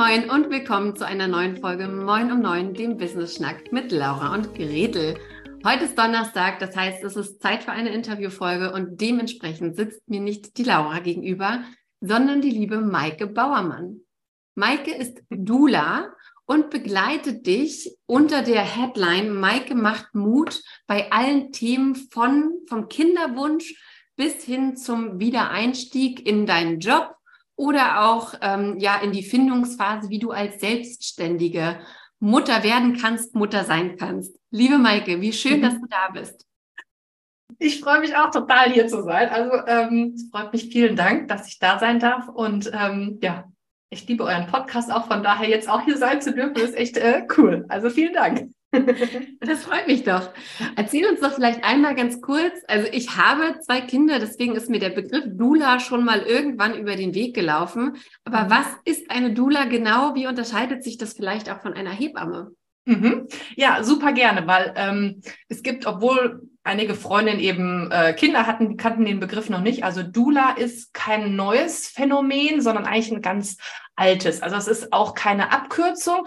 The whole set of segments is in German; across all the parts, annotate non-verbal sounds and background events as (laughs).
moin und willkommen zu einer neuen Folge Moin um Neun, dem Business Schnack mit Laura und Gretel. Heute ist Donnerstag, das heißt, es ist Zeit für eine Interviewfolge und dementsprechend sitzt mir nicht die Laura gegenüber, sondern die liebe Maike Bauermann. Maike ist Dula und begleitet dich unter der Headline Maike macht Mut bei allen Themen von vom Kinderwunsch bis hin zum Wiedereinstieg in deinen Job oder auch ähm, ja in die Findungsphase, wie du als selbstständige Mutter werden kannst, Mutter sein kannst. Liebe Maike, wie schön, dass du da bist. Ich freue mich auch total hier zu sein. Also ähm, es freut mich vielen Dank, dass ich da sein darf und ähm, ja, ich liebe euren Podcast auch. Von daher jetzt auch hier sein zu dürfen, ist echt äh, cool. Also vielen Dank. (laughs) Das freut mich doch. Erzähl uns doch vielleicht einmal ganz kurz. Also ich habe zwei Kinder, deswegen ist mir der Begriff Dula schon mal irgendwann über den Weg gelaufen. Aber mhm. was ist eine Dula genau? Wie unterscheidet sich das vielleicht auch von einer Hebamme? Mhm. Ja, super gerne, weil ähm, es gibt, obwohl einige Freundinnen eben äh, Kinder hatten, die kannten den Begriff noch nicht. Also Dula ist kein neues Phänomen, sondern eigentlich ein ganz altes. Also es ist auch keine Abkürzung,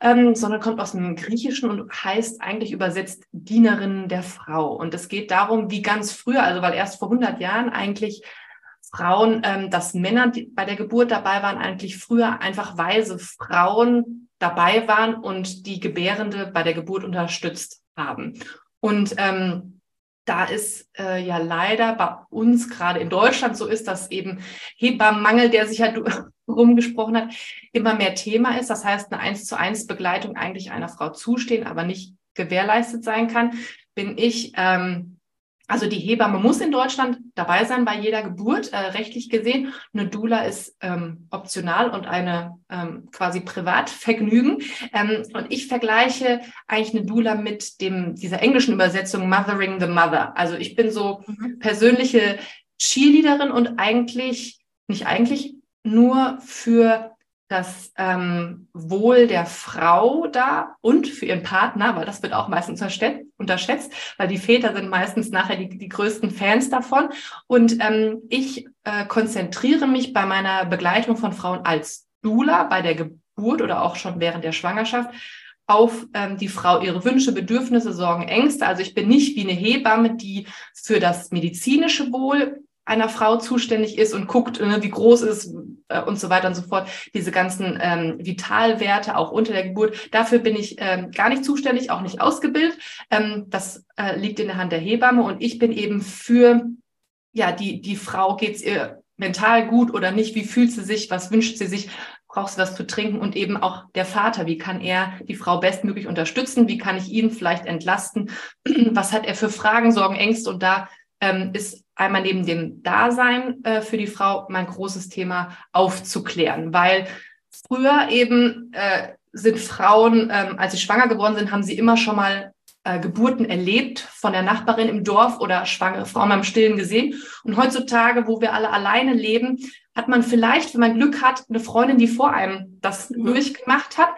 ähm, sondern kommt aus dem Griechischen und heißt eigentlich übersetzt Dienerin der Frau. Und es geht darum, wie ganz früher, also weil erst vor 100 Jahren eigentlich Frauen, ähm, dass Männer die bei der Geburt dabei waren, eigentlich früher einfach weise Frauen dabei waren und die Gebärende bei der Geburt unterstützt haben. Und ähm, da ist äh, ja leider bei uns gerade in Deutschland so ist, dass eben Hebammenmangel, der sich ja (laughs) rumgesprochen hat, immer mehr Thema ist. Das heißt, eine eins zu eins Begleitung eigentlich einer Frau zustehen, aber nicht gewährleistet sein kann, bin ich ähm, also die Hebamme muss in Deutschland dabei sein bei jeder Geburt, äh, rechtlich gesehen. Eine Doula ist ähm, optional und eine ähm, quasi Privatvergnügen. Ähm, und ich vergleiche eigentlich eine Doula mit dem dieser englischen Übersetzung Mothering the Mother. Also ich bin so mhm. persönliche Cheerleaderin und eigentlich nicht eigentlich nur für das ähm, Wohl der Frau da und für ihren Partner, weil das wird auch meistens unterschätzt, weil die Väter sind meistens nachher die, die größten Fans davon. Und ähm, ich äh, konzentriere mich bei meiner Begleitung von Frauen als Dula bei der Geburt oder auch schon während der Schwangerschaft auf ähm, die Frau ihre Wünsche, Bedürfnisse, Sorgen, Ängste. Also ich bin nicht wie eine Hebamme, die für das medizinische Wohl einer Frau zuständig ist und guckt, ne, wie groß ist äh, und so weiter und so fort, diese ganzen ähm, Vitalwerte auch unter der Geburt. Dafür bin ich ähm, gar nicht zuständig, auch nicht ausgebildet. Ähm, das äh, liegt in der Hand der Hebamme und ich bin eben für, ja, die, die Frau geht's ihr mental gut oder nicht, wie fühlt sie sich, was wünscht sie sich, braucht sie was zu trinken? Und eben auch der Vater, wie kann er die Frau bestmöglich unterstützen, wie kann ich ihn vielleicht entlasten, (clears throat) was hat er für Fragen, Sorgen, Ängste? Und da ähm, ist einmal neben dem Dasein äh, für die Frau mein großes Thema aufzuklären, weil früher eben äh, sind Frauen, ähm, als sie schwanger geworden sind, haben sie immer schon mal äh, Geburten erlebt von der Nachbarin im Dorf oder schwangere Frauen beim Stillen gesehen. Und heutzutage, wo wir alle alleine leben, hat man vielleicht, wenn man Glück hat, eine Freundin, die vor einem das mhm. durchgemacht hat.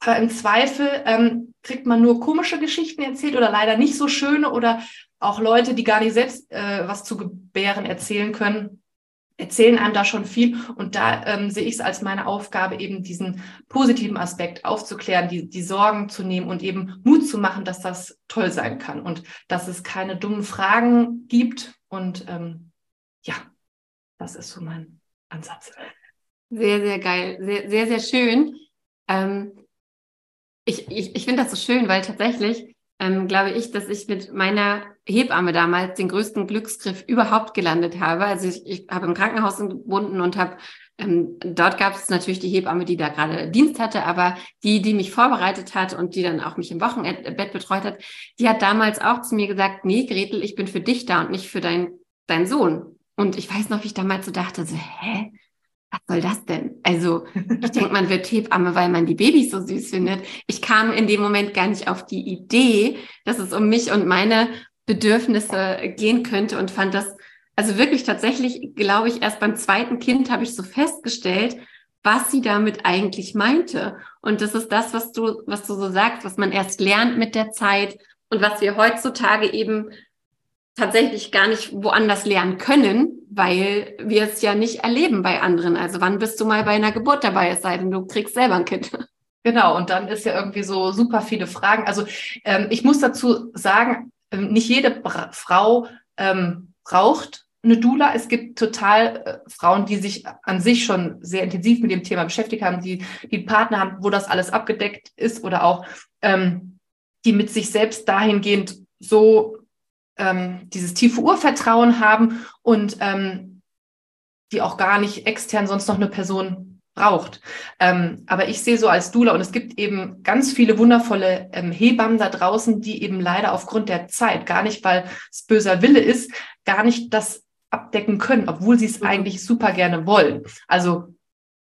Aber im Zweifel ähm, kriegt man nur komische Geschichten erzählt oder leider nicht so schöne oder auch Leute, die gar nicht selbst äh, was zu gebären erzählen können, erzählen einem da schon viel. Und da ähm, sehe ich es als meine Aufgabe, eben diesen positiven Aspekt aufzuklären, die, die Sorgen zu nehmen und eben Mut zu machen, dass das toll sein kann und dass es keine dummen Fragen gibt. Und ähm, ja, das ist so mein Ansatz. Sehr, sehr geil. Sehr, sehr, sehr schön. Ähm, ich ich, ich finde das so schön, weil tatsächlich ähm, glaube ich, dass ich mit meiner Hebamme damals den größten Glücksgriff überhaupt gelandet habe. Also ich, ich habe im Krankenhaus gebunden und habe ähm, dort gab es natürlich die Hebamme, die da gerade Dienst hatte, aber die, die mich vorbereitet hat und die dann auch mich im Wochenbett betreut hat, die hat damals auch zu mir gesagt, nee, Gretel, ich bin für dich da und nicht für dein, dein Sohn. Und ich weiß noch, wie ich damals so dachte, so, hä? Was soll das denn? Also ich (laughs) denke, man wird Hebamme, weil man die Babys so süß findet. Ich kam in dem Moment gar nicht auf die Idee, dass es um mich und meine Bedürfnisse gehen könnte und fand das, also wirklich tatsächlich, glaube ich, erst beim zweiten Kind habe ich so festgestellt, was sie damit eigentlich meinte. Und das ist das, was du, was du so sagst, was man erst lernt mit der Zeit und was wir heutzutage eben tatsächlich gar nicht woanders lernen können, weil wir es ja nicht erleben bei anderen. Also wann bist du mal bei einer Geburt dabei, es sei denn, du kriegst selber ein Kind. (laughs) Genau, und dann ist ja irgendwie so super viele Fragen. Also ähm, ich muss dazu sagen, ähm, nicht jede Bra Frau ähm, braucht eine Dula. Es gibt total äh, Frauen, die sich an sich schon sehr intensiv mit dem Thema beschäftigt haben, die, die Partner haben, wo das alles abgedeckt ist oder auch ähm, die mit sich selbst dahingehend so ähm, dieses tiefe Urvertrauen haben und ähm, die auch gar nicht extern sonst noch eine Person braucht. Ähm, aber ich sehe so als Dula und es gibt eben ganz viele wundervolle ähm, Hebammen da draußen, die eben leider aufgrund der Zeit, gar nicht, weil es böser Wille ist, gar nicht das abdecken können, obwohl sie es mhm. eigentlich super gerne wollen. Also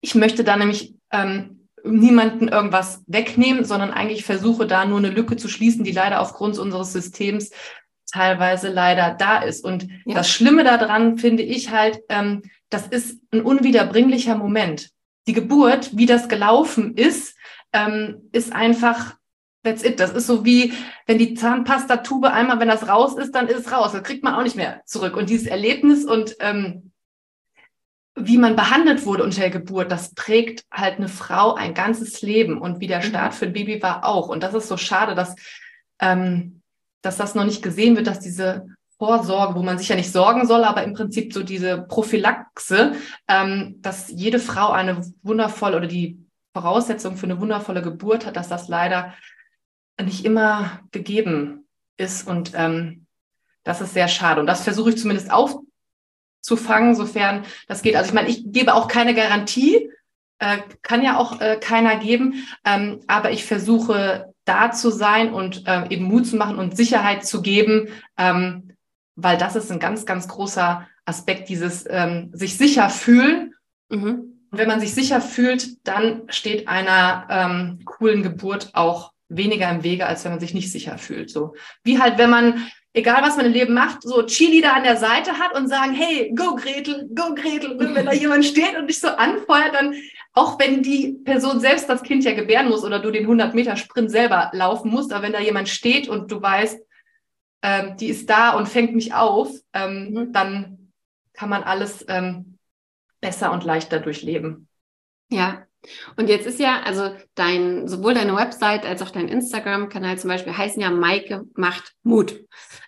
ich möchte da nämlich ähm, niemanden irgendwas wegnehmen, sondern eigentlich versuche da nur eine Lücke zu schließen, die leider aufgrund unseres Systems teilweise leider da ist. Und ja. das Schlimme daran finde ich halt, ähm, das ist ein unwiederbringlicher Moment. Die Geburt, wie das gelaufen ist, ähm, ist einfach, that's it. Das ist so wie, wenn die Zahnpastatube einmal, wenn das raus ist, dann ist es raus. Das kriegt man auch nicht mehr zurück. Und dieses Erlebnis und ähm, wie man behandelt wurde unter der Geburt, das prägt halt eine Frau ein ganzes Leben. Und wie der mhm. Start für ein Baby war auch. Und das ist so schade, dass ähm, dass das noch nicht gesehen wird, dass diese Vorsorge, wo man sich ja nicht sorgen soll, aber im Prinzip so diese Prophylaxe, ähm, dass jede Frau eine wundervolle oder die Voraussetzung für eine wundervolle Geburt hat, dass das leider nicht immer gegeben ist. Und ähm, das ist sehr schade. Und das versuche ich zumindest aufzufangen, sofern das geht. Also ich meine, ich gebe auch keine Garantie, äh, kann ja auch äh, keiner geben, ähm, aber ich versuche da zu sein und äh, eben Mut zu machen und Sicherheit zu geben, ähm, weil das ist ein ganz, ganz großer Aspekt, dieses ähm, sich sicher fühlen. Mhm. Und wenn man sich sicher fühlt, dann steht einer ähm, coolen Geburt auch weniger im Wege, als wenn man sich nicht sicher fühlt. So wie halt, wenn man egal was man im Leben macht, so Cheerleader an der Seite hat und sagen, hey, go Gretel, go Gretel. Und wenn da (laughs) jemand steht und dich so anfeuert, dann auch wenn die Person selbst das Kind ja gebären muss oder du den 100 Meter Sprint selber laufen musst, aber wenn da jemand steht und du weißt, ähm, die ist da und fängt mich auf, ähm, mhm. dann kann man alles ähm, besser und leichter durchleben. Ja. Und jetzt ist ja, also dein, sowohl deine Website als auch dein Instagram-Kanal zum Beispiel heißen ja Maike macht Mut.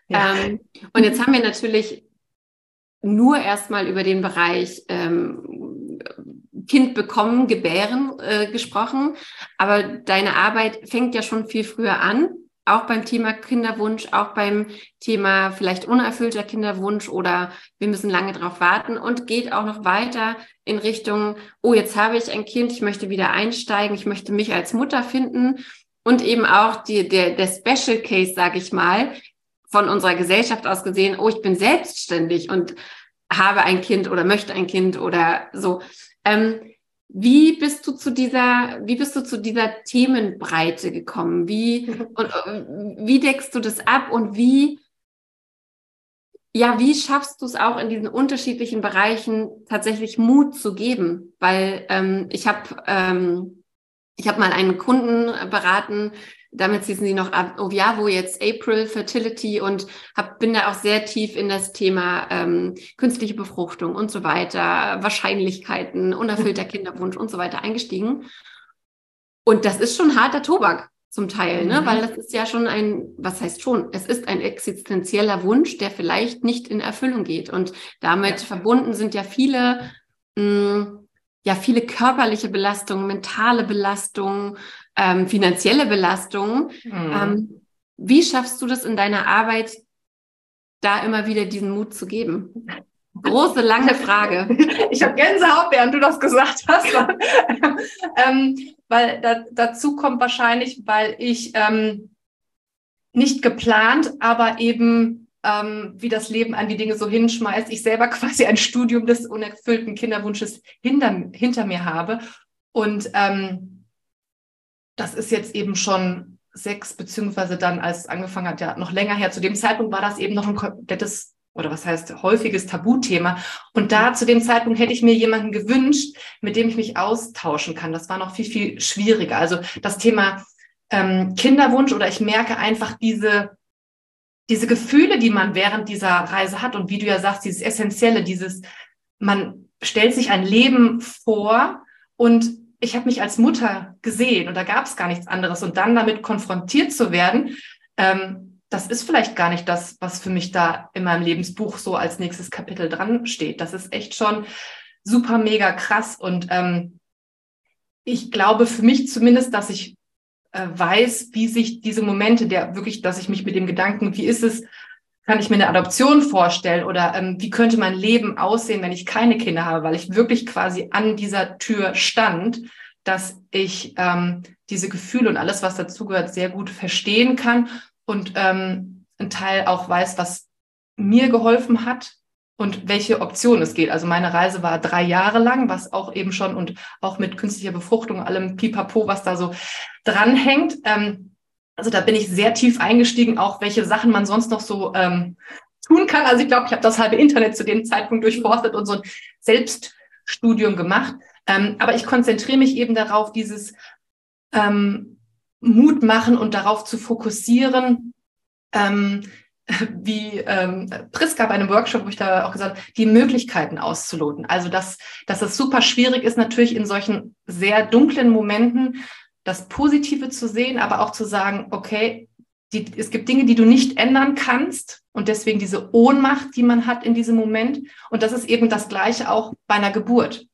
Ja. Ähm, und jetzt haben wir natürlich nur erstmal über den Bereich ähm, Kind bekommen, gebären äh, gesprochen. Aber deine Arbeit fängt ja schon viel früher an, auch beim Thema Kinderwunsch, auch beim Thema vielleicht unerfüllter Kinderwunsch oder wir müssen lange drauf warten und geht auch noch weiter in Richtung, oh, jetzt habe ich ein Kind, ich möchte wieder einsteigen, ich möchte mich als Mutter finden und eben auch die, der, der Special Case, sage ich mal, von unserer Gesellschaft aus gesehen, oh, ich bin selbstständig und habe ein Kind oder möchte ein Kind oder so. Ähm, wie bist du zu dieser, wie bist du zu dieser Themenbreite gekommen? Wie, (laughs) und, äh, wie deckst du das ab und wie, ja, wie schaffst du es auch in diesen unterschiedlichen Bereichen tatsächlich Mut zu geben? Weil ähm, ich habe ähm, ich habe mal einen Kunden beraten, damit hießen sie noch Oviavo, jetzt April Fertility und hab, bin da auch sehr tief in das Thema ähm, künstliche Befruchtung und so weiter, Wahrscheinlichkeiten, unerfüllter (laughs) Kinderwunsch und so weiter eingestiegen. Und das ist schon harter Tobak zum Teil, ne? Mhm. weil das ist ja schon ein, was heißt schon, es ist ein existenzieller Wunsch, der vielleicht nicht in Erfüllung geht. Und damit ja. verbunden sind ja viele, mh, mm, ja, viele körperliche Belastungen, mentale Belastungen, ähm, finanzielle Belastungen. Mhm. Ähm, wie schaffst du das in deiner Arbeit, da immer wieder diesen Mut zu geben? Große, lange (laughs) Frage. Ich habe Gänsehaut, während du das gesagt hast. (laughs) ähm, weil da, dazu kommt wahrscheinlich, weil ich ähm, nicht geplant, aber eben ähm, wie das Leben an die Dinge so hinschmeißt, ich selber (laughs) quasi ein Studium des unerfüllten Kinderwunsches hinter, hinter mir habe. Und ähm, das ist jetzt eben schon sechs, beziehungsweise dann, als es angefangen hat, ja noch länger her. Zu dem Zeitpunkt war das eben noch ein komplettes oder was heißt häufiges Tabuthema. Und da zu dem Zeitpunkt hätte ich mir jemanden gewünscht, mit dem ich mich austauschen kann. Das war noch viel, viel schwieriger. Also das Thema ähm, Kinderwunsch oder ich merke einfach diese diese Gefühle, die man während dieser Reise hat und wie du ja sagst, dieses Essentielle, dieses, man stellt sich ein Leben vor und ich habe mich als Mutter gesehen und da gab es gar nichts anderes und dann damit konfrontiert zu werden, ähm, das ist vielleicht gar nicht das, was für mich da in meinem Lebensbuch so als nächstes Kapitel dran steht. Das ist echt schon super mega krass und ähm, ich glaube für mich zumindest, dass ich äh, weiß, wie sich diese Momente, der wirklich, dass ich mich mit dem Gedanken, wie ist es, kann ich mir eine Adoption vorstellen oder ähm, wie könnte mein Leben aussehen, wenn ich keine Kinder habe, weil ich wirklich quasi an dieser Tür stand, dass ich ähm, diese Gefühle und alles, was dazugehört, sehr gut verstehen kann und ähm, ein Teil auch weiß, was mir geholfen hat und welche Optionen es geht. Also meine Reise war drei Jahre lang, was auch eben schon und auch mit künstlicher Befruchtung, allem Pipapo, was da so dranhängt. Ähm, also da bin ich sehr tief eingestiegen, auch welche Sachen man sonst noch so ähm, tun kann. Also ich glaube, ich habe das halbe Internet zu dem Zeitpunkt durchforstet und so ein Selbststudium gemacht. Ähm, aber ich konzentriere mich eben darauf, dieses ähm, Mut machen und darauf zu fokussieren, ähm, wie ähm, Priska bei einem Workshop, wo ich da auch gesagt habe, die Möglichkeiten auszuloten. Also dass, dass es super schwierig ist, natürlich in solchen sehr dunklen Momenten das Positive zu sehen, aber auch zu sagen, okay, die, es gibt Dinge, die du nicht ändern kannst und deswegen diese Ohnmacht, die man hat in diesem Moment. Und das ist eben das Gleiche auch bei einer Geburt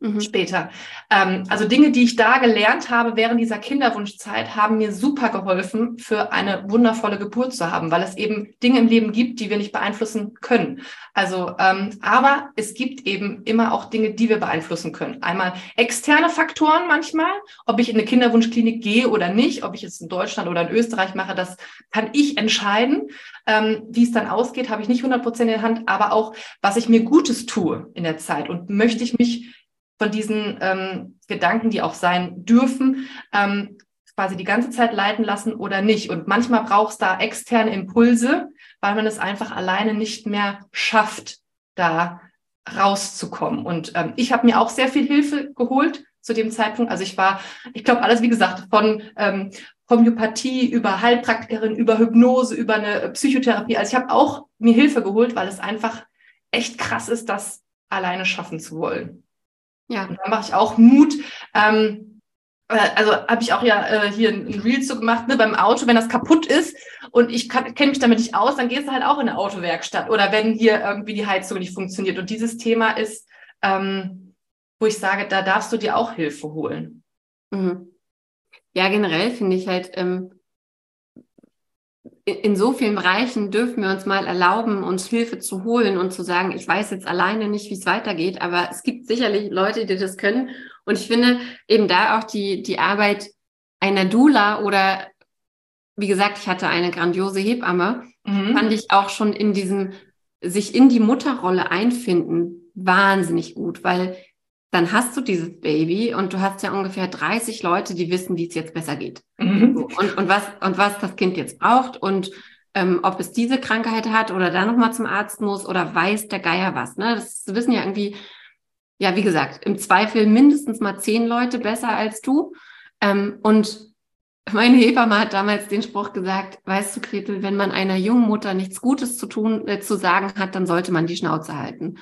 mhm. später. Ähm, also Dinge, die ich da gelernt habe während dieser Kinderwunschzeit, haben mir super geholfen, für eine wundervolle Geburt zu haben, weil es eben Dinge im Leben gibt, die wir nicht beeinflussen können. Also, ähm, aber es gibt eben immer auch Dinge, die wir beeinflussen können. Einmal externe Faktoren manchmal, ob ich in eine Kinderwunschklinik gehe oder nicht, ob ich es in Deutschland oder in Österreich mache, das kann ich entscheiden. Ähm, wie es dann ausgeht, habe ich nicht 100 Prozent in der Hand, aber auch, was ich mir Gutes tue in der Zeit und möchte ich mich von diesen ähm, Gedanken, die auch sein dürfen, ähm, quasi die ganze Zeit leiten lassen oder nicht. Und manchmal braucht es da externe Impulse, weil man es einfach alleine nicht mehr schafft, da rauszukommen. Und ähm, ich habe mir auch sehr viel Hilfe geholt zu dem Zeitpunkt. Also ich war, ich glaube, alles, wie gesagt, von ähm, Homöopathie über Heilpraktikerin, über Hypnose, über eine Psychotherapie. Also ich habe auch mir Hilfe geholt, weil es einfach echt krass ist, das alleine schaffen zu wollen. Ja. Und da mache ich auch Mut. Ähm, äh, also habe ich auch ja äh, hier ein, ein Reel zu gemacht, ne, beim Auto, wenn das kaputt ist und ich kenne mich damit nicht aus, dann gehst du halt auch in eine Autowerkstatt oder wenn hier irgendwie die Heizung nicht funktioniert. Und dieses Thema ist, ähm, wo ich sage, da darfst du dir auch Hilfe holen. Mhm. Ja, generell finde ich halt, ähm, in so vielen Bereichen dürfen wir uns mal erlauben, uns Hilfe zu holen und zu sagen, ich weiß jetzt alleine nicht, wie es weitergeht, aber es gibt sicherlich Leute, die das können. Und ich finde eben da auch die, die Arbeit einer Dula oder wie gesagt, ich hatte eine grandiose Hebamme, mhm. fand ich auch schon in diesem sich in die Mutterrolle einfinden wahnsinnig gut, weil dann hast du dieses Baby und du hast ja ungefähr 30 Leute, die wissen, wie es jetzt besser geht. Mhm. Und, und, was, und was das Kind jetzt braucht und ähm, ob es diese Krankheit hat oder da nochmal zum Arzt muss oder weiß der Geier was. Ne? Das wissen ja irgendwie, ja, wie gesagt, im Zweifel mindestens mal zehn Leute besser als du. Ähm, und meine Hebamme hat damals den Spruch gesagt, weißt du, Gretel, wenn man einer jungen Mutter nichts Gutes zu tun, äh, zu sagen hat, dann sollte man die Schnauze halten.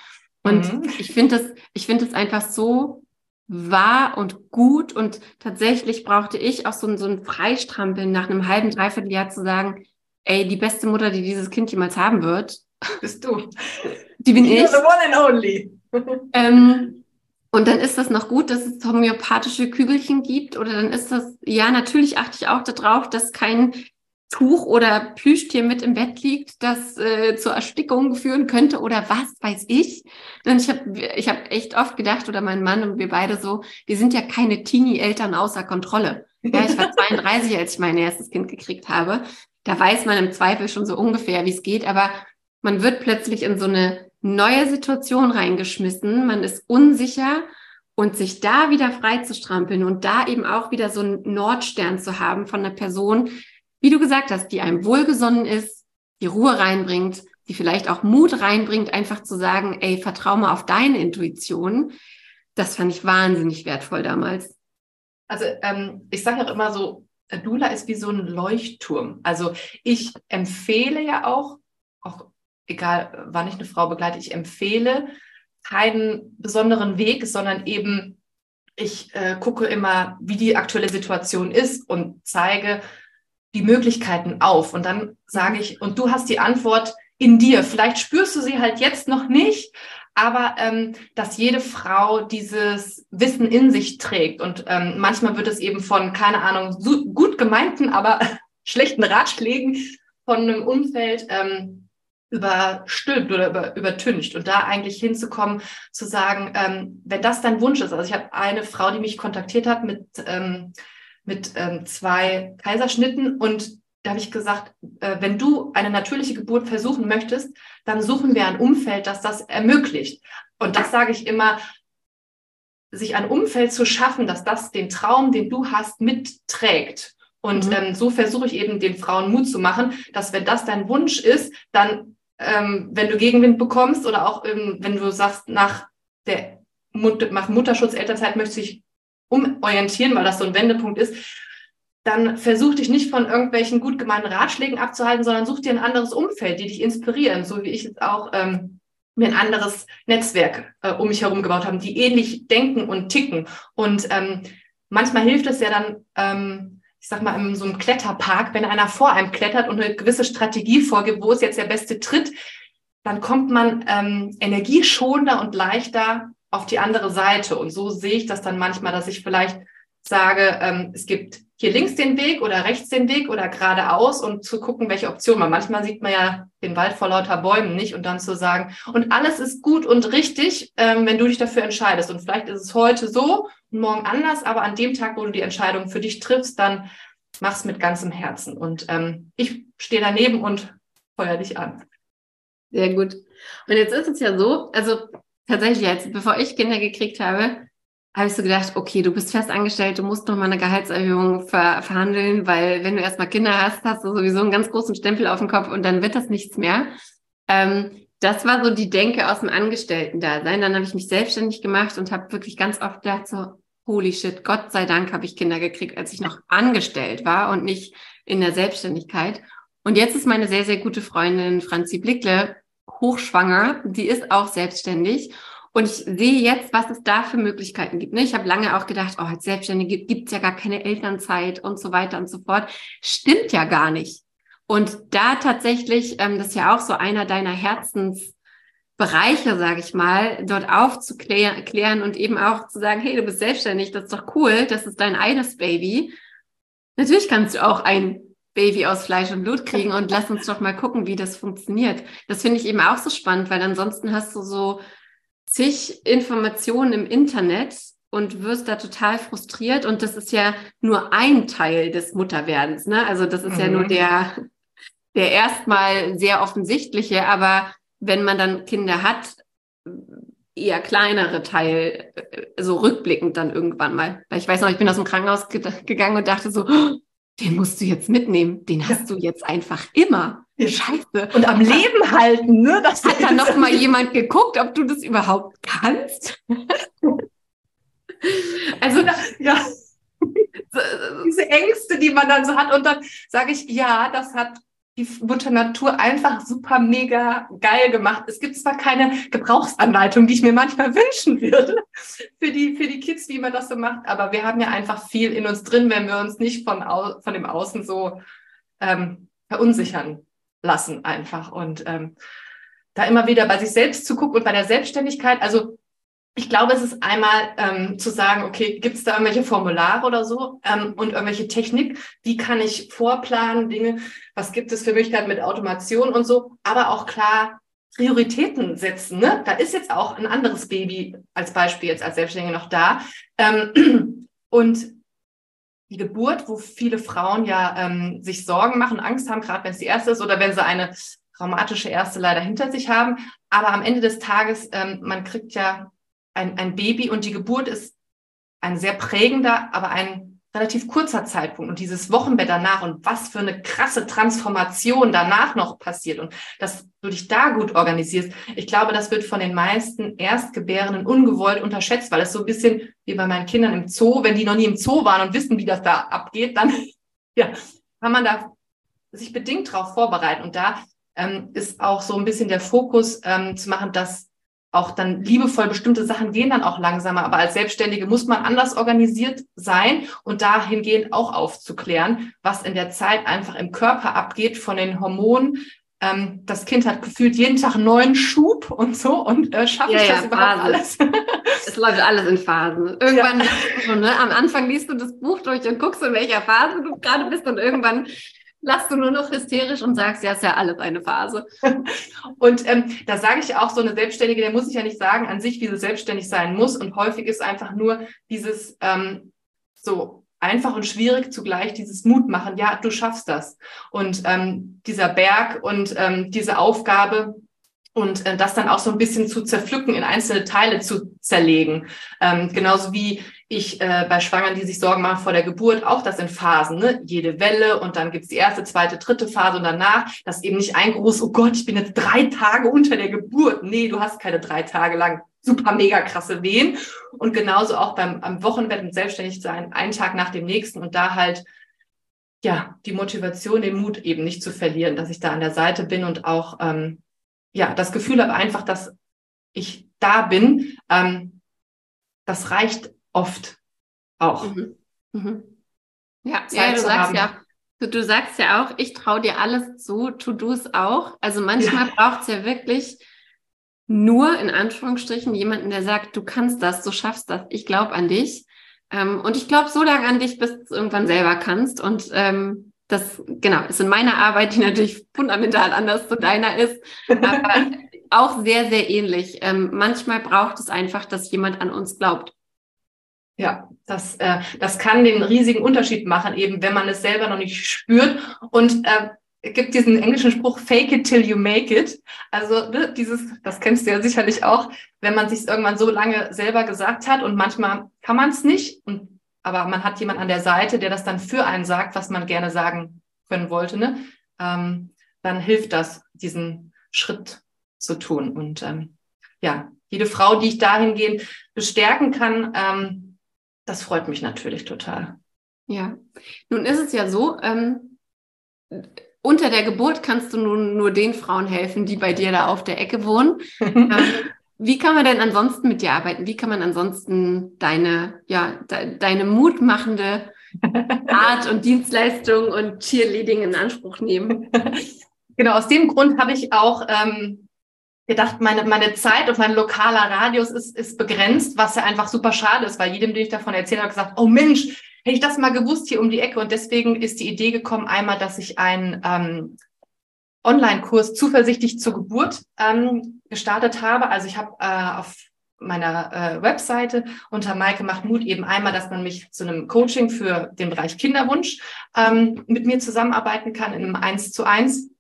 Und mhm. ich finde es, ich finde einfach so wahr und gut. Und tatsächlich brauchte ich auch so, ein, so ein Freistrampeln nach einem halben, dreiviertel Jahr zu sagen, ey, die beste Mutter, die dieses Kind jemals haben wird, bist du. Die bin You're ich. The one and only. (laughs) ähm, und dann ist das noch gut, dass es homöopathische Kügelchen gibt. Oder dann ist das, ja, natürlich achte ich auch darauf, dass kein Tuch oder Plüschtier mit im Bett liegt, das äh, zur Erstickung führen könnte oder was weiß ich. Und ich habe ich hab echt oft gedacht, oder mein Mann und wir beide so, wir sind ja keine Teenie-Eltern außer Kontrolle. Ja, ich war (laughs) 32, als ich mein erstes Kind gekriegt habe. Da weiß man im Zweifel schon so ungefähr, wie es geht, aber man wird plötzlich in so eine neue Situation reingeschmissen. Man ist unsicher und sich da wieder frei zu strampeln und da eben auch wieder so einen Nordstern zu haben von einer Person, wie du gesagt hast, die einem wohlgesonnen ist, die Ruhe reinbringt, die vielleicht auch Mut reinbringt, einfach zu sagen, ey, vertrau mal auf deine Intuition. Das fand ich wahnsinnig wertvoll damals. Also ähm, ich sage auch immer so, Dula ist wie so ein Leuchtturm. Also ich empfehle ja auch, auch egal wann ich eine Frau begleite, ich empfehle keinen besonderen Weg, sondern eben ich äh, gucke immer, wie die aktuelle Situation ist und zeige die Möglichkeiten auf. Und dann sage ich, und du hast die Antwort in dir. Vielleicht spürst du sie halt jetzt noch nicht, aber ähm, dass jede Frau dieses Wissen in sich trägt. Und ähm, manchmal wird es eben von, keine Ahnung, so gut gemeinten, aber (laughs) schlechten Ratschlägen von einem Umfeld ähm, überstülpt oder über, übertüncht. Und da eigentlich hinzukommen, zu sagen, ähm, wenn das dein Wunsch ist. Also ich habe eine Frau, die mich kontaktiert hat mit, ähm, mit ähm, zwei Kaiserschnitten und da habe ich gesagt, äh, wenn du eine natürliche Geburt versuchen möchtest, dann suchen wir ein Umfeld, das das ermöglicht. Und das sage ich immer, sich ein Umfeld zu schaffen, dass das den Traum, den du hast, mitträgt. Und mhm. ähm, so versuche ich eben den Frauen Mut zu machen, dass wenn das dein Wunsch ist, dann, ähm, wenn du Gegenwind bekommst oder auch ähm, wenn du sagst, nach der Mut nach Mutterschutz, Elternzeit möchte ich umorientieren, weil das so ein Wendepunkt ist, dann versuch dich nicht von irgendwelchen gut gemeinten Ratschlägen abzuhalten, sondern such dir ein anderes Umfeld, die dich inspirieren, so wie ich jetzt auch ähm, mir ein anderes Netzwerk äh, um mich herum gebaut haben, die ähnlich denken und ticken. Und ähm, manchmal hilft es ja dann, ähm, ich sag mal, in so einem Kletterpark, wenn einer vor einem klettert und eine gewisse Strategie vorgibt, wo ist jetzt der beste Tritt, dann kommt man ähm, energieschonender und leichter auf die andere Seite. Und so sehe ich das dann manchmal, dass ich vielleicht sage, ähm, es gibt hier links den Weg oder rechts den Weg oder geradeaus und zu gucken, welche Option man. Manchmal sieht man ja den Wald vor lauter Bäumen nicht und dann zu sagen, und alles ist gut und richtig, ähm, wenn du dich dafür entscheidest. Und vielleicht ist es heute so und morgen anders, aber an dem Tag, wo du die Entscheidung für dich triffst, dann mach's mit ganzem Herzen. Und ähm, ich stehe daneben und feuer dich an. Sehr gut. Und jetzt ist es ja so, also tatsächlich jetzt, bevor ich Kinder gekriegt habe, habe ich so gedacht, okay, du bist fest angestellt, du musst noch mal eine Gehaltserhöhung ver verhandeln, weil wenn du erstmal Kinder hast, hast du sowieso einen ganz großen Stempel auf dem Kopf und dann wird das nichts mehr. Ähm, das war so die Denke aus dem Angestellten-Dasein. Dann habe ich mich selbstständig gemacht und habe wirklich ganz oft gedacht, so, holy shit, Gott sei Dank habe ich Kinder gekriegt, als ich noch angestellt war und nicht in der Selbstständigkeit. Und jetzt ist meine sehr, sehr gute Freundin Franzi Blickle hochschwanger. Die ist auch selbstständig. Und ich sehe jetzt, was es da für Möglichkeiten gibt. Ne? Ich habe lange auch gedacht, oh, als Selbstständige gibt es ja gar keine Elternzeit und so weiter und so fort. Stimmt ja gar nicht. Und da tatsächlich, ähm, das ist ja auch so einer deiner Herzensbereiche, sage ich mal, dort aufzuklären und eben auch zu sagen, hey, du bist selbstständig, das ist doch cool, das ist dein eines Baby. Natürlich kannst du auch ein Baby aus Fleisch und Blut kriegen und lass uns doch mal gucken, wie das funktioniert. Das finde ich eben auch so spannend, weil ansonsten hast du so zig Informationen im Internet und wirst da total frustriert. Und das ist ja nur ein Teil des Mutterwerdens. Ne? Also das ist mhm. ja nur mhm. der, der erstmal sehr offensichtliche. Aber wenn man dann Kinder hat, eher kleinere Teil, äh, so rückblickend dann irgendwann mal. Weil ich weiß noch, ich bin aus dem Krankenhaus ge gegangen und dachte so, oh, den musst du jetzt mitnehmen. Den hast du jetzt einfach immer. Scheiße. Und am Leben halten, ne? Das Hat da noch (laughs) mal jemand geguckt, ob du das überhaupt kannst? (laughs) also, ja. (laughs) Diese Ängste, die man dann so hat. Und dann sage ich, ja, das hat die Mutter Natur einfach super mega geil gemacht. Es gibt zwar keine Gebrauchsanleitung, die ich mir manchmal (laughs) wünschen würde für die, für die Kids, wie man das so macht, aber wir haben ja einfach viel in uns drin, wenn wir uns nicht von, au von dem Außen so ähm, verunsichern lassen einfach. Und ähm, da immer wieder bei sich selbst zu gucken und bei der Selbstständigkeit, also ich glaube, es ist einmal ähm, zu sagen, okay, gibt es da irgendwelche Formulare oder so ähm, und irgendwelche Technik? Wie kann ich vorplanen, Dinge? Was gibt es für Möglichkeiten mit Automation und so? Aber auch klar Prioritäten setzen. Ne? Da ist jetzt auch ein anderes Baby als Beispiel jetzt als Selbstständige noch da. Ähm, (clears throat) und die Geburt, wo viele Frauen ja ähm, sich Sorgen machen, Angst haben, gerade wenn es die erste ist oder wenn sie eine traumatische erste leider hinter sich haben. Aber am Ende des Tages, ähm, man kriegt ja ein, ein Baby und die Geburt ist ein sehr prägender, aber ein relativ kurzer Zeitpunkt und dieses Wochenbett danach und was für eine krasse Transformation danach noch passiert und dass du dich da gut organisierst. Ich glaube, das wird von den meisten Erstgebärenden ungewollt unterschätzt, weil es so ein bisschen wie bei meinen Kindern im Zoo, wenn die noch nie im Zoo waren und wissen, wie das da abgeht, dann (laughs) ja, kann man da sich bedingt darauf vorbereiten. Und da ähm, ist auch so ein bisschen der Fokus ähm, zu machen, dass auch dann liebevoll bestimmte Sachen gehen dann auch langsamer. Aber als Selbstständige muss man anders organisiert sein und dahingehend auch aufzuklären, was in der Zeit einfach im Körper abgeht von den Hormonen. Ähm, das Kind hat gefühlt jeden Tag einen neuen Schub und so und äh, schaffe ja, ich das ja, überhaupt Phasen. alles? (laughs) es läuft alles in Phasen. Irgendwann, ja. ne, am Anfang liest du das Buch durch und guckst, in welcher Phase du gerade bist und irgendwann lachst du nur noch hysterisch und sagst, ja, ist ja alles eine Phase. (laughs) und ähm, da sage ich auch, so eine Selbstständige, der muss ich ja nicht sagen an sich, wie sie selbstständig sein muss. Und häufig ist einfach nur dieses ähm, so einfach und schwierig zugleich dieses Mut machen. Ja, du schaffst das. Und ähm, dieser Berg und ähm, diese Aufgabe, und äh, das dann auch so ein bisschen zu zerpflücken, in einzelne Teile zu zerlegen. Ähm, genauso wie ich äh, bei Schwangern, die sich Sorgen machen vor der Geburt, auch das in Phasen, ne? jede Welle und dann gibt's die erste, zweite, dritte Phase und danach, das eben nicht ein groß, oh Gott, ich bin jetzt drei Tage unter der Geburt. Nee, du hast keine drei Tage lang super mega krasse Wehen. Und genauso auch beim am Wochenbett und Selbstständigsein, einen Tag nach dem nächsten und da halt ja die Motivation, den Mut eben nicht zu verlieren, dass ich da an der Seite bin und auch ähm, ja das Gefühl habe einfach, dass ich da bin. Ähm, das reicht oft auch. Mhm. Mhm. Ja, ja, du sagst haben. ja, du, du, sagst ja auch, ich traue dir alles zu, tu du es auch. Also manchmal ja. braucht es ja wirklich nur in Anführungsstrichen jemanden, der sagt, du kannst das, du schaffst das, ich glaube an dich. Ähm, und ich glaube so lange an dich, bis du es irgendwann selber kannst. Und ähm, das, genau, ist in meiner Arbeit, die natürlich fundamental anders zu deiner ist, aber (laughs) auch sehr, sehr ähnlich. Ähm, manchmal braucht es einfach, dass jemand an uns glaubt. Ja, das, äh, das kann den riesigen Unterschied machen, eben wenn man es selber noch nicht spürt. Und äh, gibt diesen englischen Spruch, fake it till you make it. Also ne, dieses, das kennst du ja sicherlich auch, wenn man sich irgendwann so lange selber gesagt hat und manchmal kann man es nicht, und, aber man hat jemand an der Seite, der das dann für einen sagt, was man gerne sagen können wollte, ne? Ähm, dann hilft das, diesen Schritt zu tun. Und ähm, ja, jede Frau, die ich dahingehend bestärken kann, ähm, das freut mich natürlich total. Ja, nun ist es ja so, ähm, unter der Geburt kannst du nun nur den Frauen helfen, die bei dir da auf der Ecke wohnen. (laughs) ähm, wie kann man denn ansonsten mit dir arbeiten? Wie kann man ansonsten deine, ja, de deine mutmachende Art und Dienstleistung und Cheerleading in Anspruch nehmen? (laughs) Genau, aus dem Grund habe ich auch ähm, gedacht, meine, meine Zeit und mein lokaler Radius ist, ist begrenzt, was ja einfach super schade ist, weil jedem, den ich davon erzählt habe, gesagt, oh Mensch, hätte ich das mal gewusst hier um die Ecke. Und deswegen ist die Idee gekommen, einmal, dass ich einen ähm, Online-Kurs zuversichtlich zur Geburt ähm, gestartet habe. Also ich habe äh, auf meiner äh, Webseite unter Maike macht Mut eben einmal, dass man mich zu einem Coaching für den Bereich Kinderwunsch ähm, mit mir zusammenarbeiten kann in einem Eins zu eins.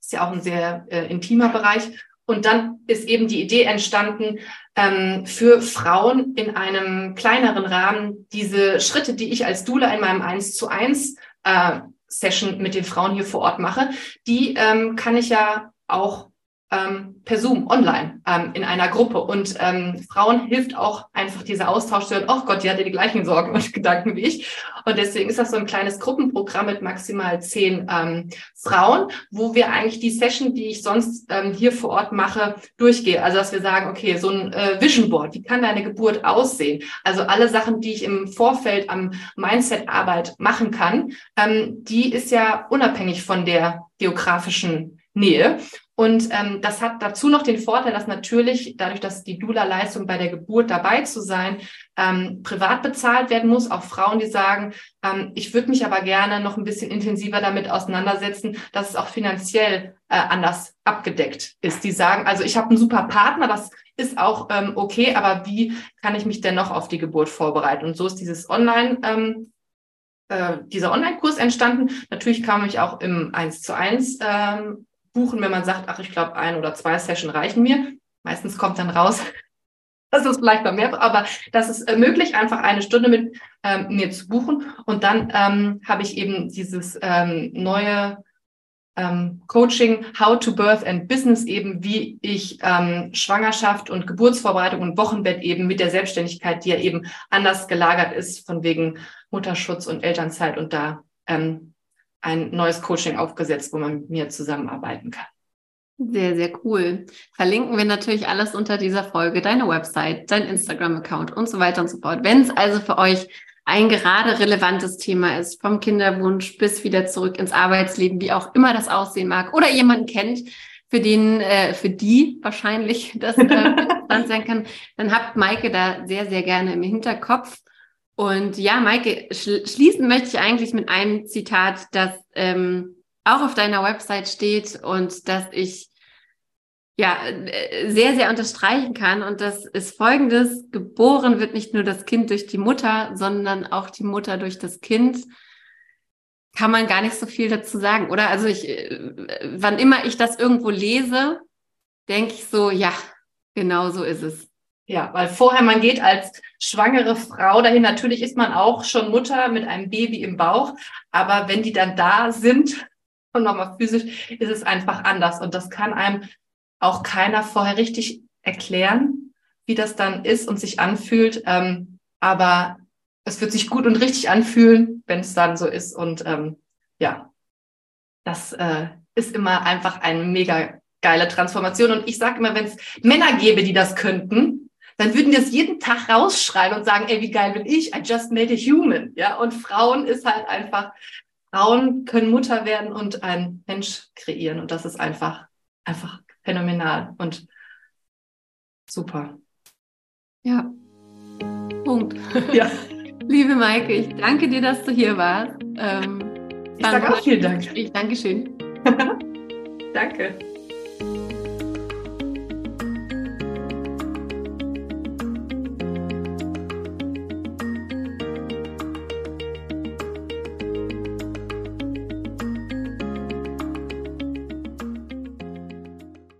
Ist ja auch ein sehr äh, intimer Bereich. Und dann ist eben die Idee entstanden, ähm, für Frauen in einem kleineren Rahmen diese Schritte, die ich als Dula in meinem 1 zu 1 äh, Session mit den Frauen hier vor Ort mache, die ähm, kann ich ja auch ähm, per Zoom online ähm, in einer Gruppe. Und ähm, Frauen hilft auch einfach dieser Austausch zu hören, oh Gott, die hatte die gleichen Sorgen und (laughs) Gedanken wie ich. Und deswegen ist das so ein kleines Gruppenprogramm mit maximal zehn ähm, Frauen, wo wir eigentlich die Session, die ich sonst ähm, hier vor Ort mache, durchgehe. Also dass wir sagen, okay, so ein äh, Vision Board, wie kann deine Geburt aussehen? Also alle Sachen, die ich im Vorfeld am Mindset-Arbeit machen kann, ähm, die ist ja unabhängig von der geografischen Nähe. Und ähm, das hat dazu noch den Vorteil, dass natürlich dadurch, dass die Dula-Leistung bei der Geburt dabei zu sein, ähm, privat bezahlt werden muss. Auch Frauen, die sagen, ähm, ich würde mich aber gerne noch ein bisschen intensiver damit auseinandersetzen, dass es auch finanziell äh, anders abgedeckt ist. Die sagen, also ich habe einen super Partner, das ist auch ähm, okay, aber wie kann ich mich denn noch auf die Geburt vorbereiten? Und so ist dieses Online- ähm, äh, dieser Online-Kurs entstanden. Natürlich kam ich auch im 1 zu 1 ähm, buchen, wenn man sagt, ach, ich glaube, ein oder zwei Session reichen mir. Meistens kommt dann raus, (laughs) das ist vielleicht noch mehr, aber das ist äh, möglich, einfach eine Stunde mit ähm, mir zu buchen. Und dann ähm, habe ich eben dieses ähm, neue ähm, Coaching How to Birth and Business eben, wie ich ähm, Schwangerschaft und Geburtsvorbereitung und Wochenbett eben mit der Selbstständigkeit, die ja eben anders gelagert ist, von wegen Mutterschutz und Elternzeit und da ähm, ein neues Coaching aufgesetzt, wo man mit mir zusammenarbeiten kann. Sehr, sehr cool. Verlinken wir natürlich alles unter dieser Folge, deine Website, dein Instagram-Account und so weiter und so fort. Wenn es also für euch ein gerade relevantes Thema ist, vom Kinderwunsch bis wieder zurück ins Arbeitsleben, wie auch immer das aussehen mag, oder jemanden kennt, für den, äh, für die wahrscheinlich (laughs) das äh, (laughs) interessant sein kann, dann habt Maike da sehr, sehr gerne im Hinterkopf. Und ja, Maike, schließen möchte ich eigentlich mit einem Zitat, das ähm, auch auf deiner Website steht und das ich ja äh, sehr, sehr unterstreichen kann. Und das ist folgendes. Geboren wird nicht nur das Kind durch die Mutter, sondern auch die Mutter durch das Kind. Kann man gar nicht so viel dazu sagen, oder? Also ich, äh, wann immer ich das irgendwo lese, denke ich so, ja, genau so ist es. Ja, weil vorher man geht als schwangere Frau dahin. Natürlich ist man auch schon Mutter mit einem Baby im Bauch, aber wenn die dann da sind (laughs) und nochmal physisch, ist es einfach anders. Und das kann einem auch keiner vorher richtig erklären, wie das dann ist und sich anfühlt. Ähm, aber es wird sich gut und richtig anfühlen, wenn es dann so ist. Und ähm, ja, das äh, ist immer einfach eine mega geile Transformation. Und ich sage immer, wenn es Männer gäbe, die das könnten, dann würden die es jeden Tag rausschreien und sagen, ey, wie geil bin ich? I just made a human. Ja, und Frauen ist halt einfach, Frauen können Mutter werden und ein Mensch kreieren. Und das ist einfach, einfach phänomenal und super. Ja. Punkt. (laughs) Ja. Liebe Maike, ich danke dir, dass du hier warst. Ähm, ich sage auch vielen Dank. Ich (laughs) danke schön. danke.